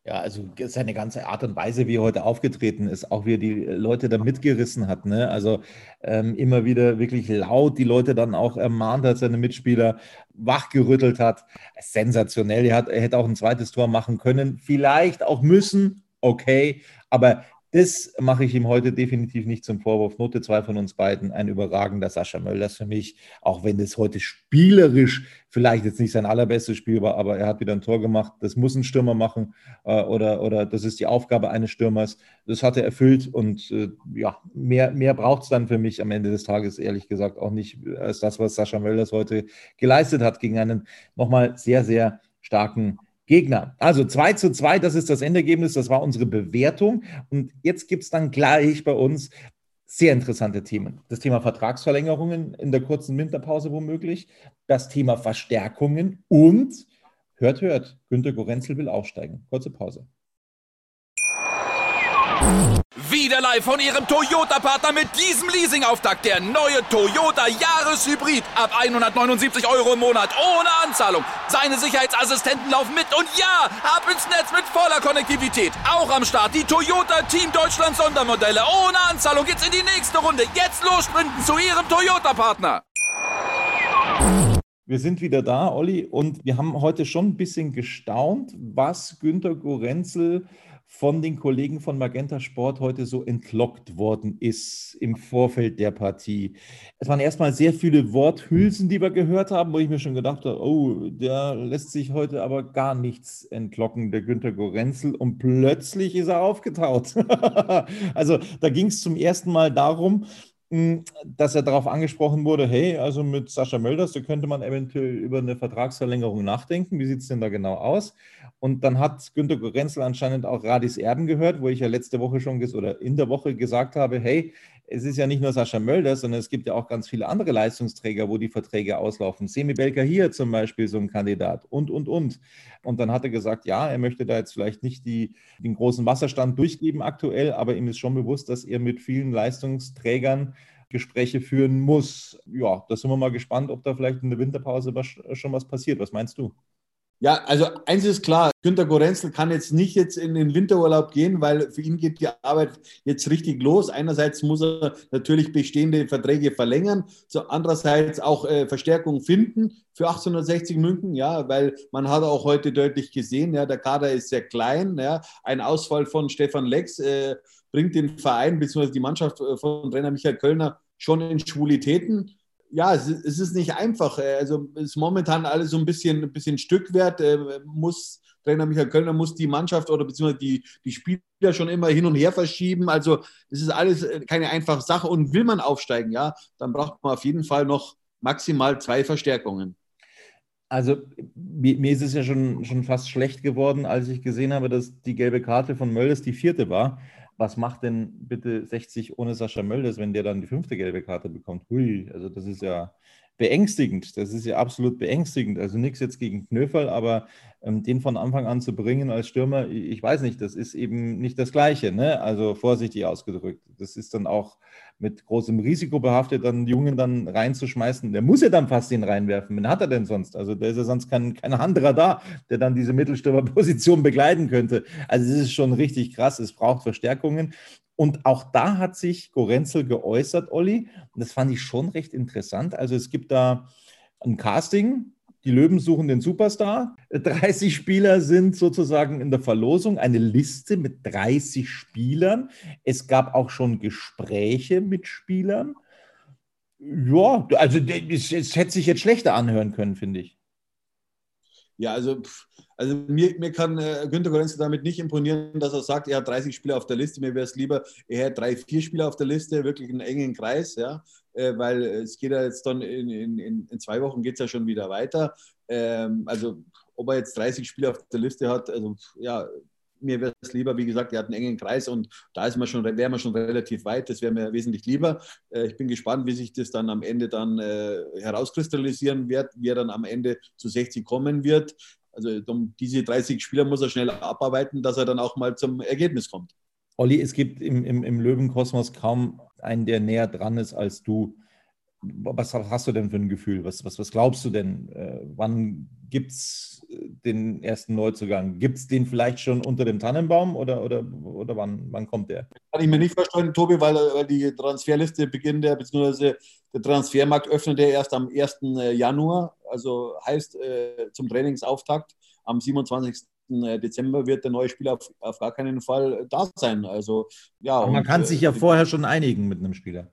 Ja, also seine ganze Art und Weise, wie er heute aufgetreten ist, auch wie er die Leute da mitgerissen hat. Ne? Also ähm, immer wieder wirklich laut die Leute dann auch ermahnt hat, seine Mitspieler wachgerüttelt hat. Sensationell. Er, hat, er hätte auch ein zweites Tor machen können, vielleicht auch müssen, okay. Aber Das mache ich ihm heute definitiv nicht zum Vorwurf. Note 2 von uns beiden, ein überragender Sascha Mölders für mich, auch wenn das heute spielerisch vielleicht jetzt nicht sein allerbestes Spiel war, aber er hat wieder ein Tor gemacht. Das muss ein Stürmer machen äh, oder, oder das ist die Aufgabe eines Stürmers. Das hat er erfüllt und äh, ja, mehr, mehr braucht es dann für mich am Ende des Tages, ehrlich gesagt, auch nicht als das, was Sascha Mölders heute geleistet hat gegen einen nochmal sehr, sehr starken Gegner. Also 2 zu 2, das ist das Endergebnis, das war unsere Bewertung. Und jetzt gibt es dann gleich bei uns sehr interessante Themen. Das Thema Vertragsverlängerungen in der kurzen Winterpause womöglich, das Thema Verstärkungen und, hört, hört, Günter Gorenzel will aufsteigen. Kurze Pause. Wieder live von Ihrem Toyota-Partner mit diesem Leasing-Auftakt. Der neue Toyota Jahreshybrid. Ab 179 Euro im Monat. Ohne Anzahlung. Seine Sicherheitsassistenten laufen mit. Und ja, ab ins Netz mit voller Konnektivität. Auch am Start die Toyota Team Deutschland Sondermodelle. Ohne Anzahlung geht's in die nächste Runde. Jetzt los sprinten zu Ihrem Toyota-Partner. Wir sind wieder da, Olli, und wir haben heute schon ein bisschen gestaunt, was Günter Gorenzel von den Kollegen von Magenta Sport heute so entlockt worden ist im Vorfeld der Partie. Es waren erstmal sehr viele Worthülsen, die wir gehört haben, wo ich mir schon gedacht habe, oh, der lässt sich heute aber gar nichts entlocken, der Günter Gorenzel. Und plötzlich ist er aufgetaucht. also da ging es zum ersten Mal darum, dass er darauf angesprochen wurde, hey, also mit Sascha Mölders, da könnte man eventuell über eine Vertragsverlängerung nachdenken. Wie sieht es denn da genau aus? Und dann hat Günter Gorenzel anscheinend auch Radis Erben gehört, wo ich ja letzte Woche schon oder in der Woche gesagt habe, hey, es ist ja nicht nur Sascha Mölder, sondern es gibt ja auch ganz viele andere Leistungsträger, wo die Verträge auslaufen. Semi Belker hier zum Beispiel so ein Kandidat und, und, und. Und dann hat er gesagt, ja, er möchte da jetzt vielleicht nicht die, den großen Wasserstand durchgeben aktuell, aber ihm ist schon bewusst, dass er mit vielen Leistungsträgern Gespräche führen muss. Ja, da sind wir mal gespannt, ob da vielleicht in der Winterpause schon was passiert. Was meinst du? Ja, also eins ist klar, Günter Gorenzel kann jetzt nicht jetzt in den Winterurlaub gehen, weil für ihn geht die Arbeit jetzt richtig los. Einerseits muss er natürlich bestehende Verträge verlängern, so andererseits auch äh, Verstärkung finden für 1860 München, ja, weil man hat auch heute deutlich gesehen, ja, der Kader ist sehr klein, ja, ein Ausfall von Stefan Lex äh, bringt den Verein bzw. die Mannschaft äh, von Trainer Michael Kölner schon in Schwulitäten ja, es, ist nicht einfach. Äh, also ist momentan alles so ein bisschen, ein bisschen Stückwert. Äh, muss Trainer Michael Kölner muss die Mannschaft oder beziehungsweise die, die Spieler schon immer hin und her verschieben. Also es ist alles äh, keine einfache Sache. Und will man aufsteigen, ja, dann braucht man auf jeden Fall noch maximal zwei Verstärkungen. Also mir, mir ist es ja schon, schon fast schlecht geworden, als ich gesehen habe, dass die gelbe Karte von Mölders die vierte war was macht denn bitte 60 ohne Sascha Mölders, wenn der dann die fünfte gelbe Karte bekommt? Hui, also das ist ja beängstigend. Das ist ja absolut beängstigend. Also nichts jetzt gegen Knöferl, aber ähm, den von Anfang an zu bringen als Stürmer, ich weiß nicht, das ist eben nicht das Gleiche. Ne? Also vorsichtig ausgedrückt. Das ist dann auch mit großem Risiko behaftet, dann Jungen dann reinzuschmeißen. Der muss ja dann fast ihn reinwerfen. Wen hat er denn sonst? Also da ist ja sonst kein, kein anderer da, der dann diese Mittelstürmerposition begleiten könnte. Also es ist schon richtig krass. Es braucht Verstärkungen. Und auch da hat sich Gorenzel geäußert, Olli. Und das fand ich schon recht interessant. Also es gibt da ein Casting, die Löwen suchen den Superstar. 30 Spieler sind sozusagen in der Verlosung. Eine Liste mit 30 Spielern. Es gab auch schon Gespräche mit Spielern. Ja, also es hätte sich jetzt schlechter anhören können, finde ich. Ja, also, also mir, mir kann äh, Günter Gorenzel damit nicht imponieren, dass er sagt, er hat 30 Spieler auf der Liste. Mir wäre es lieber, er hat drei, vier Spieler auf der Liste, wirklich einen engen Kreis, ja, äh, weil es geht ja jetzt dann in, in, in zwei Wochen geht es ja schon wieder weiter. Ähm, also ob er jetzt 30 Spieler auf der Liste hat, also ja, mir wäre es lieber, wie gesagt, er hat einen engen Kreis und da ist man schon, wäre man schon relativ weit. Das wäre mir wesentlich lieber. Äh, ich bin gespannt, wie sich das dann am Ende dann äh, herauskristallisieren wird, wie er dann am Ende zu 60 kommen wird. Also um diese 30 Spieler muss er schnell abarbeiten, dass er dann auch mal zum Ergebnis kommt. Olli, es gibt im, im, im Löwenkosmos kaum einen, der näher dran ist als du. Was hast du denn für ein Gefühl? Was, was, was glaubst du denn? Äh, wann gibt es äh, den ersten Neuzugang? Gibt es den vielleicht schon unter dem Tannenbaum oder, oder, oder wann, wann kommt der? Kann ich mir nicht vorstellen, Tobi, weil, weil die Transferliste beginnt ja, beziehungsweise der Transfermarkt öffnet ja erst am 1. Äh, Januar, also heißt zum Trainingsauftakt am 27. Dezember wird der neue Spieler auf, auf gar keinen Fall da sein. Also, ja, Aber man kann sich ja vorher schon einigen mit einem Spieler.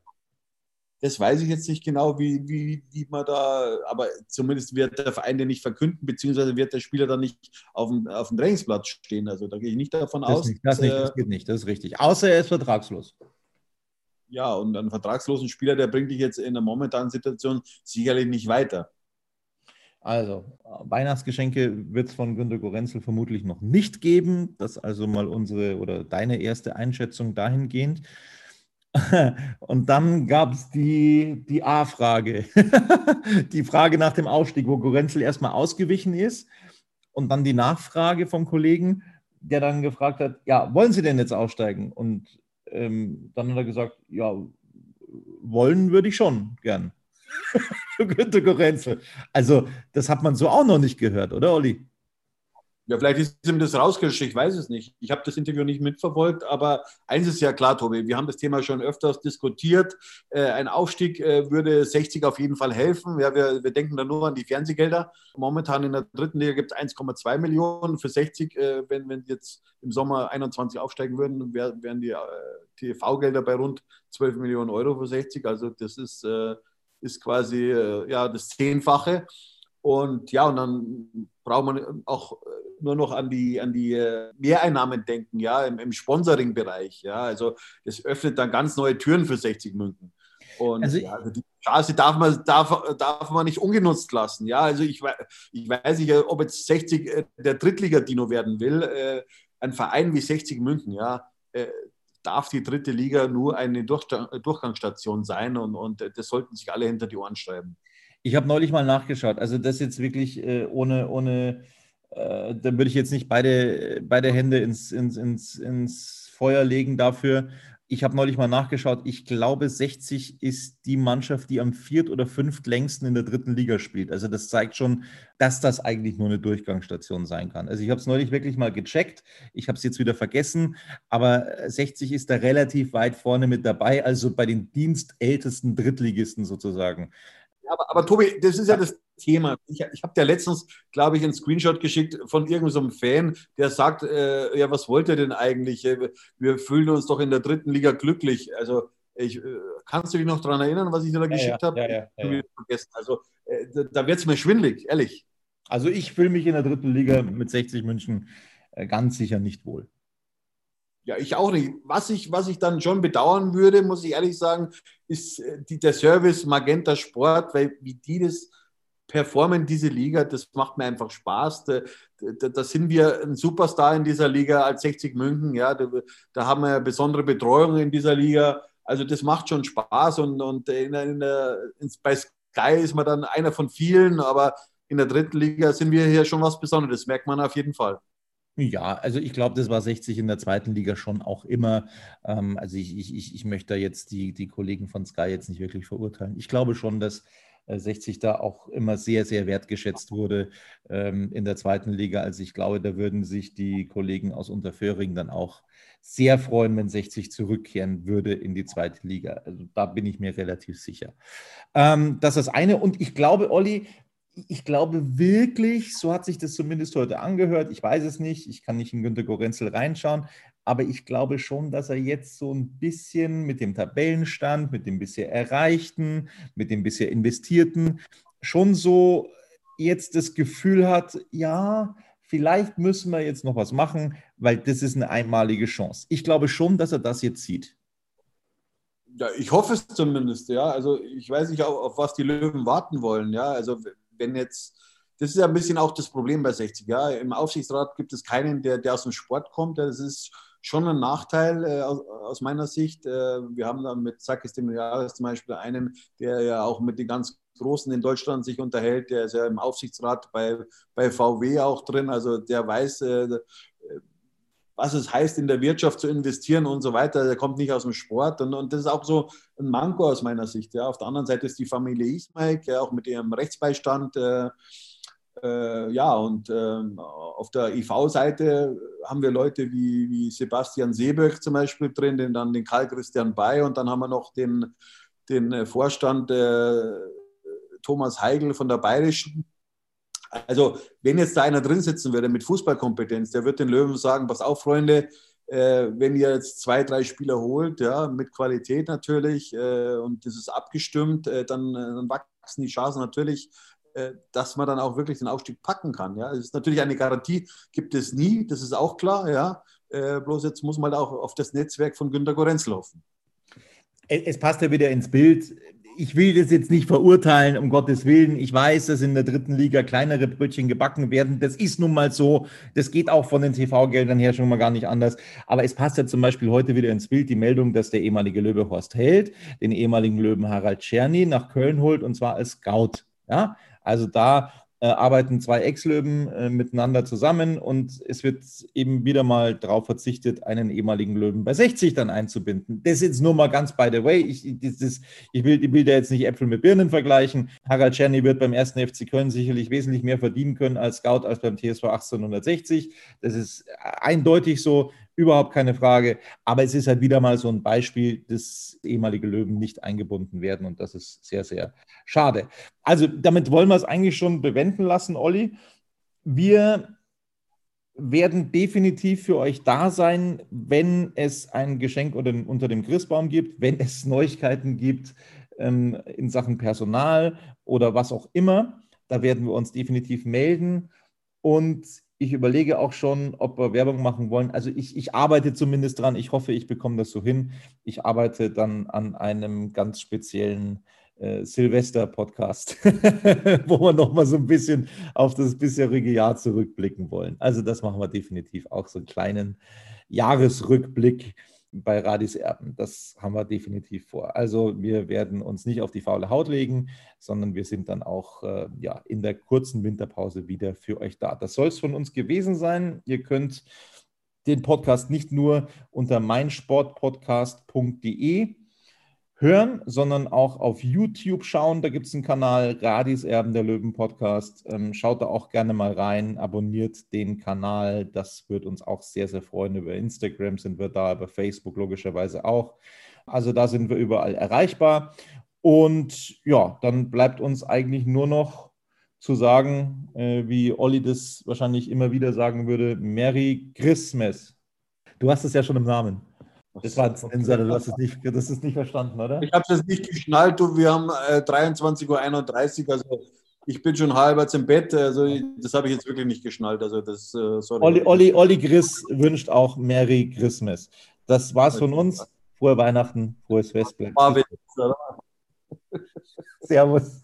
Das weiß ich jetzt nicht genau, wie, wie, wie man da, aber zumindest wird der Verein den nicht verkünden, beziehungsweise wird der Spieler dann nicht auf dem, auf dem Trainingsplatz stehen. Also da gehe ich nicht davon Das, aus. nicht, das, nicht, äh, das geht nicht, das ist richtig. Außer er ist vertragslos. ja, und einen vertragslosen Spieler, der bringt dich jetzt in der momentanen Situation sicherlich nicht weiter. Also, Weihnachtsgeschenke wird es von Günter Gorenzel vermutlich noch nicht geben. Das ist also mal unsere oder deine erste Einschätzung dahingehend. Und dann gab es die, die A-Frage, die Frage nach dem Aufstieg, wo Gorenzel erstmal ausgewichen ist. Und dann die Nachfrage vom Kollegen, der dann gefragt hat, ja, wollen Sie denn jetzt aussteigen? Und ähm, dann hat er gesagt, ja, wollen würde ich schon gern. Günter Gorenzel. Also, das hat man so auch noch nicht gehört, oder, Olli? Ja, vielleicht ist ihm das rausgerutscht, ich weiß es nicht. Ich habe das Interview nicht mitverfolgt, aber eins ist ja klar, Tobi, wir haben das Thema schon öfters diskutiert. Äh, ein Aufstieg äh, würde 60 auf jeden Fall helfen. Ja, wir, wir denken da nur an die Fernsehgelder. Momentan in der dritten Liga gibt es 1,2 Millionen für 60. Äh, wenn, wenn jetzt im Sommer 21 aufsteigen würden, wär, wären die äh, TV-Gelder bei rund 12 Millionen Euro für 60. Also das ist, äh, ist quasi äh, ja, das Zehnfache. Und ja, und dann braucht man auch äh, nur noch an die, an die äh, Mehreinnahmen denken, ja, im, im Sponsoring-Bereich. Ja, also das öffnet dann ganz neue Türen für 60 München. Und Also- ja, also die Chance darf man, darf, darf man nicht ungenutzt lassen. Ja, also ich, ich weiß nicht, ob jetzt 60 äh, der Drittliga-Dino werden will. Äh, ein Verein wie 60 München, ja, äh, darf die dritte Liga nur eine Durchgangsstation sein und, und äh, das sollten sich alle hinter die Ohren schreiben. Ich habe neulich mal nachgeschaut. Also das jetzt wirklich äh, ohne, ohne äh, da würde ich jetzt nicht beide, beide Hände ins, ins, ins, ins Feuer legen dafür. Ich habe neulich mal nachgeschaut. Ich glaube, 60 ist die Mannschaft, die am viert- oder fünftlängsten in der dritten Liga spielt. Also das zeigt schon, dass das eigentlich nur eine Durchgangsstation sein kann. Also ich habe es neulich wirklich mal gecheckt. Ich habe es jetzt wieder vergessen. Aber 60 ist da relativ weit vorne mit dabei. Also bei den dienstältesten Drittligisten sozusagen. Aber, aber Tobi, das ist ja das Thema. Ich, ich habe dir letztens, glaube ich, einen Screenshot geschickt von irgendeinem Fan, der sagt, äh, ja, was wollt ihr denn eigentlich? Äh, Wir fühlen uns doch in der dritten Liga glücklich. Also ich, äh, kannst du dich noch daran erinnern, was ich dir da geschickt habe? ja, ja, vergessen. Also äh, da, da wird es mir schwindlig, ehrlich. Also ich fühle mich in der dritten Liga mit 60 München äh, ganz sicher nicht wohl. Ja, ich auch nicht. Was ich, was ich dann schon bedauern würde, muss ich ehrlich sagen, ist äh, die, der Service Magenta Sport, weil wie die das performen, diese Liga, das macht mir einfach Spaß. Da, da, da sind wir ein Superstar in dieser Liga als 60 München. Ja, da, da haben wir besondere Betreuung in dieser Liga. Also das macht schon Spaß und, und in, in in, bei Sky ist man dann einer von vielen, aber in der dritten Liga sind wir hier schon was Besonderes, das merkt man auf jeden Fall. Ja, also ich glaube, das war 60 in der zweiten Liga schon auch immer. Ähm, also ich, ich, ich, möchte da jetzt die, die Kollegen von Sky jetzt nicht wirklich verurteilen. Ich glaube schon, dass äh, 60 da auch immer sehr, sehr wertgeschätzt wurde ähm, in der zweiten Liga. Also ich glaube, da würden sich die Kollegen aus Unterföhring dann auch sehr freuen, wenn 60 zurückkehren würde in die zweite Liga. Also da bin ich mir relativ sicher. Ähm, das ist das eine. Und ich glaube, Olli, ich glaube wirklich, so hat sich das zumindest heute angehört. Ich weiß es nicht, ich kann nicht in Günter Gorenzel reinschauen, aber ich glaube schon, dass er jetzt so ein bisschen mit dem Tabellenstand, mit dem bisher Erreichten, mit dem bisher Investierten schon so jetzt das Gefühl hat, ja, vielleicht müssen wir jetzt noch was machen, weil das ist eine einmalige Chance. Ich glaube schon, dass er das jetzt sieht. Ja, ich hoffe es zumindest, ja. Also ich weiß nicht, auf, was die Löwen warten wollen, ja. Also wenn jetzt, das ist ja ein bisschen auch das Problem bei 60, ja. Im Aufsichtsrat gibt es keinen, der, der aus dem Sport kommt. Das ist schon ein Nachteil äh, aus, aus meiner Sicht. Äh, wir haben da mit Sakis Demiliaris zum Beispiel einen, der ja auch mit den ganz Großen in Deutschland sich unterhält, der ist ja im Aufsichtsrat bei, bei VW auch drin, also der weiß, äh, was es heißt, in der Wirtschaft zu investieren und so weiter. Der kommt nicht aus dem Sport. Und, und das ist auch so ein Manko aus meiner Sicht. Ja. Auf der anderen Seite ist die Familie Ismail, ja, auch mit ihrem Rechtsbeistand. Äh, äh, ja, und äh, auf der IV-Seite haben wir Leute wie, wie Sebastian Seeböck zum Beispiel drin, den, dann den Karl Christian Bay und dann haben wir noch den, den Vorstand äh, Thomas Heigl von der Bayerischen. Also, wenn jetzt da einer drin sitzen würde mit Fußballkompetenz, der wird den Löwen sagen: Pass auf, Freunde, äh, wenn ihr jetzt zwei, drei Spieler holt, ja, mit Qualität natürlich, äh, und das ist abgestimmt, äh, dann, äh, dann, wachsen die Chancen natürlich, äh, dass man dann auch wirklich den Aufstieg packen kann. Ja, es ist natürlich eine Garantie, gibt es nie, das ist auch klar, ja. Äh, bloß jetzt muss man auch auf das Netzwerk von Günter Gorenzel hoffen. Es passt ja wieder ins Bild ich will das jetzt nicht verurteilen, um Gottes Willen. Ich weiß, dass in der dritten Liga kleinere Brötchen gebacken werden. Das ist nun mal so. Das geht auch von den TV-Geldern her schon mal gar nicht anders. Aber es passt ja zum Beispiel heute wieder ins Bild die Meldung, dass der ehemalige Löwe Horst Held den ehemaligen Löwen Harald Czerny nach Köln holt und zwar als Scout. Ja, also da äh, arbeiten zwei Ex-Löwen äh, miteinander zusammen und es wird eben wieder mal darauf verzichtet, einen ehemaligen Löwen bei 60 dann einzubinden. Das ist jetzt nur mal ganz by the way. Ich, das, ich, will, ich will da jetzt nicht Äpfel mit Birnen vergleichen. Harald Czerny wird beim ersten FC Köln sicherlich wesentlich mehr verdienen können als Scout als beim TSV 1860. Das ist eindeutig so überhaupt keine Frage. Aber es ist halt wieder mal so ein Beispiel, dass ehemalige Löwen nicht eingebunden werden und das ist sehr, sehr schade. Also damit wollen wir es eigentlich schon bewenden lassen, Olli. Wir werden definitiv für euch da sein, wenn es ein Geschenk unter dem Christbaum gibt, wenn es Neuigkeiten gibt ähm, in Sachen Personal oder was auch immer. Da werden wir uns definitiv melden. Und ich überlege auch schon, ob wir Werbung machen wollen. Also ich, ich arbeite zumindest dran. Ich hoffe, ich bekomme das so hin. Ich arbeite dann an einem ganz speziellen äh, Silvester-Podcast, wo wir nochmal so ein bisschen auf das bisherige Jahr zurückblicken wollen. Also das machen wir definitiv auch so einen kleinen Jahresrückblick bei Radis Erben. Das haben wir definitiv vor. Also wir werden uns nicht auf die faule Haut legen, sondern wir sind dann auch äh, ja, in der kurzen Winterpause wieder für euch da. Das soll es von uns gewesen sein. Ihr könnt den Podcast nicht nur unter meinsportpodcast.de hören, sondern auch auf YouTube schauen. Da gibt es einen Kanal, Radis Erben der Löwen Podcast. Ähm, schaut da auch gerne mal rein, abonniert den Kanal. Das wird uns auch sehr, sehr freuen. Über Instagram sind wir da, über Facebook logischerweise auch. Also da sind wir überall erreichbar. Und ja, dann bleibt uns eigentlich nur noch zu sagen, äh, wie Olli das wahrscheinlich immer wieder sagen würde, Merry Christmas. Du hast es ja schon im Namen. Das war ein Sensor, du hast es nicht, das ist nicht verstanden, oder? Ich habe es nicht geschnallt, du, wir haben äh, 23.31 Uhr, also ich bin schon halber zum Bett, also das habe ich jetzt wirklich nicht geschnallt. Also das, äh, sorry. Olli, Olli, Olli Griss wünscht auch Merry Christmas. Das war's von uns. Frohe Weihnachten, frohes Fest. Servus.